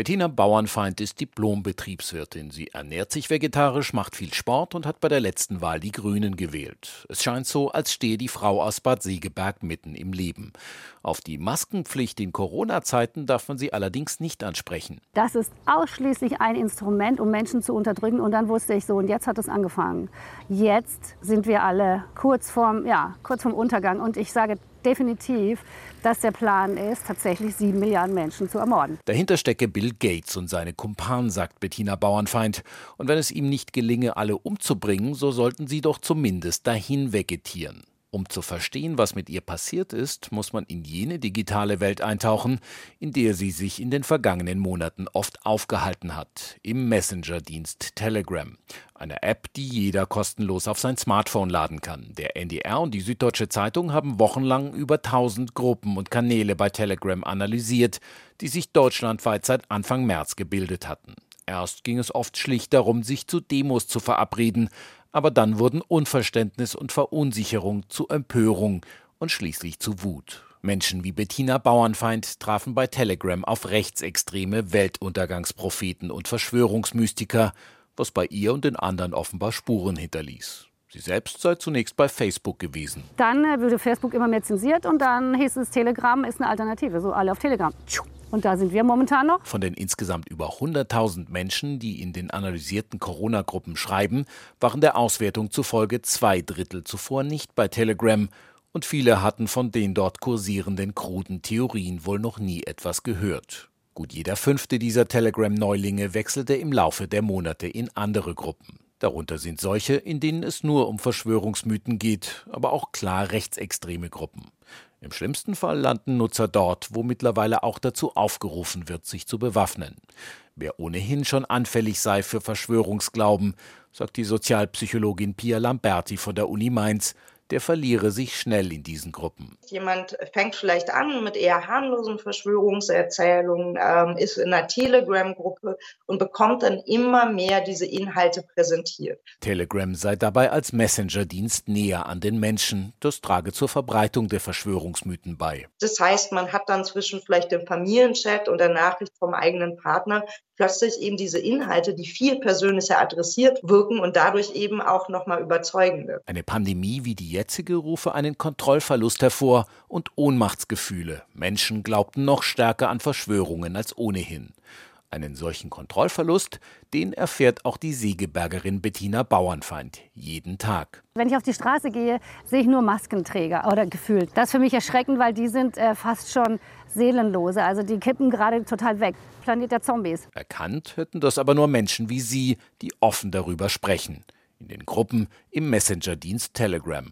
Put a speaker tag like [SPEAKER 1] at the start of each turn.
[SPEAKER 1] Bettina Bauernfeind ist Diplom-Betriebswirtin. Sie ernährt sich vegetarisch, macht viel Sport und hat bei der letzten Wahl die Grünen gewählt. Es scheint so, als stehe die Frau aus Bad Segeberg mitten im Leben. Auf die Maskenpflicht in Corona-Zeiten darf man sie allerdings nicht ansprechen.
[SPEAKER 2] Das ist ausschließlich ein Instrument, um Menschen zu unterdrücken. Und dann wusste ich so, und jetzt hat es angefangen. Jetzt sind wir alle kurz vorm, ja, kurz vorm Untergang. Und ich sage definitiv, dass der Plan ist, tatsächlich sieben Milliarden Menschen zu ermorden.
[SPEAKER 1] Dahinter stecke Bill Gates und seine Kumpanen, sagt Bettina Bauernfeind. Und wenn es ihm nicht gelinge, alle umzubringen, so sollten sie doch zumindest dahin vegetieren. Um zu verstehen, was mit ihr passiert ist, muss man in jene digitale Welt eintauchen, in der sie sich in den vergangenen Monaten oft aufgehalten hat, im Messenger-Dienst Telegram, eine App, die jeder kostenlos auf sein Smartphone laden kann. Der NDR und die Süddeutsche Zeitung haben wochenlang über 1000 Gruppen und Kanäle bei Telegram analysiert, die sich deutschlandweit seit Anfang März gebildet hatten. Erst ging es oft schlicht darum, sich zu Demos zu verabreden, aber dann wurden Unverständnis und Verunsicherung zu Empörung und schließlich zu Wut. Menschen wie Bettina Bauernfeind trafen bei Telegram auf rechtsextreme Weltuntergangspropheten und Verschwörungsmystiker, was bei ihr und den anderen offenbar Spuren hinterließ. Sie selbst sei zunächst bei Facebook gewesen.
[SPEAKER 2] Dann äh, wurde Facebook immer mehr zensiert und dann hieß es, Telegram ist eine Alternative. So alle auf Telegram. Und da sind wir momentan noch.
[SPEAKER 1] Von den insgesamt über 100.000 Menschen, die in den analysierten Corona-Gruppen schreiben, waren der Auswertung zufolge zwei Drittel zuvor nicht bei Telegram. Und viele hatten von den dort kursierenden kruden Theorien wohl noch nie etwas gehört. Gut jeder fünfte dieser Telegram-Neulinge wechselte im Laufe der Monate in andere Gruppen. Darunter sind solche, in denen es nur um Verschwörungsmythen geht, aber auch klar rechtsextreme Gruppen. Im schlimmsten Fall landen Nutzer dort, wo mittlerweile auch dazu aufgerufen wird, sich zu bewaffnen. Wer ohnehin schon anfällig sei für Verschwörungsglauben, sagt die Sozialpsychologin Pia Lamberti von der Uni Mainz, der verliere sich schnell in diesen Gruppen.
[SPEAKER 3] Jemand fängt vielleicht an mit eher harmlosen Verschwörungserzählungen, ähm, ist in einer Telegram-Gruppe und bekommt dann immer mehr diese Inhalte präsentiert.
[SPEAKER 1] Telegram sei dabei als Messenger-Dienst näher an den Menschen. Das trage zur Verbreitung der Verschwörungsmythen bei.
[SPEAKER 3] Das heißt, man hat dann zwischen vielleicht dem Familienchat und der Nachricht vom eigenen Partner plötzlich eben diese Inhalte, die viel persönlicher adressiert wirken und dadurch eben auch nochmal überzeugende.
[SPEAKER 1] Eine Pandemie wie die jetzige rufe einen Kontrollverlust hervor und Ohnmachtsgefühle. Menschen glaubten noch stärker an Verschwörungen als ohnehin. Einen solchen Kontrollverlust, den erfährt auch die Segebergerin Bettina Bauernfeind jeden Tag.
[SPEAKER 2] Wenn ich auf die Straße gehe, sehe ich nur Maskenträger oder gefühlt. Das ist für mich erschreckend, weil die sind äh, fast schon seelenlose. Also die kippen gerade total weg. Planet der Zombies.
[SPEAKER 1] Erkannt hätten das aber nur Menschen wie Sie, die offen darüber sprechen. In den Gruppen im Messenger-Dienst Telegram.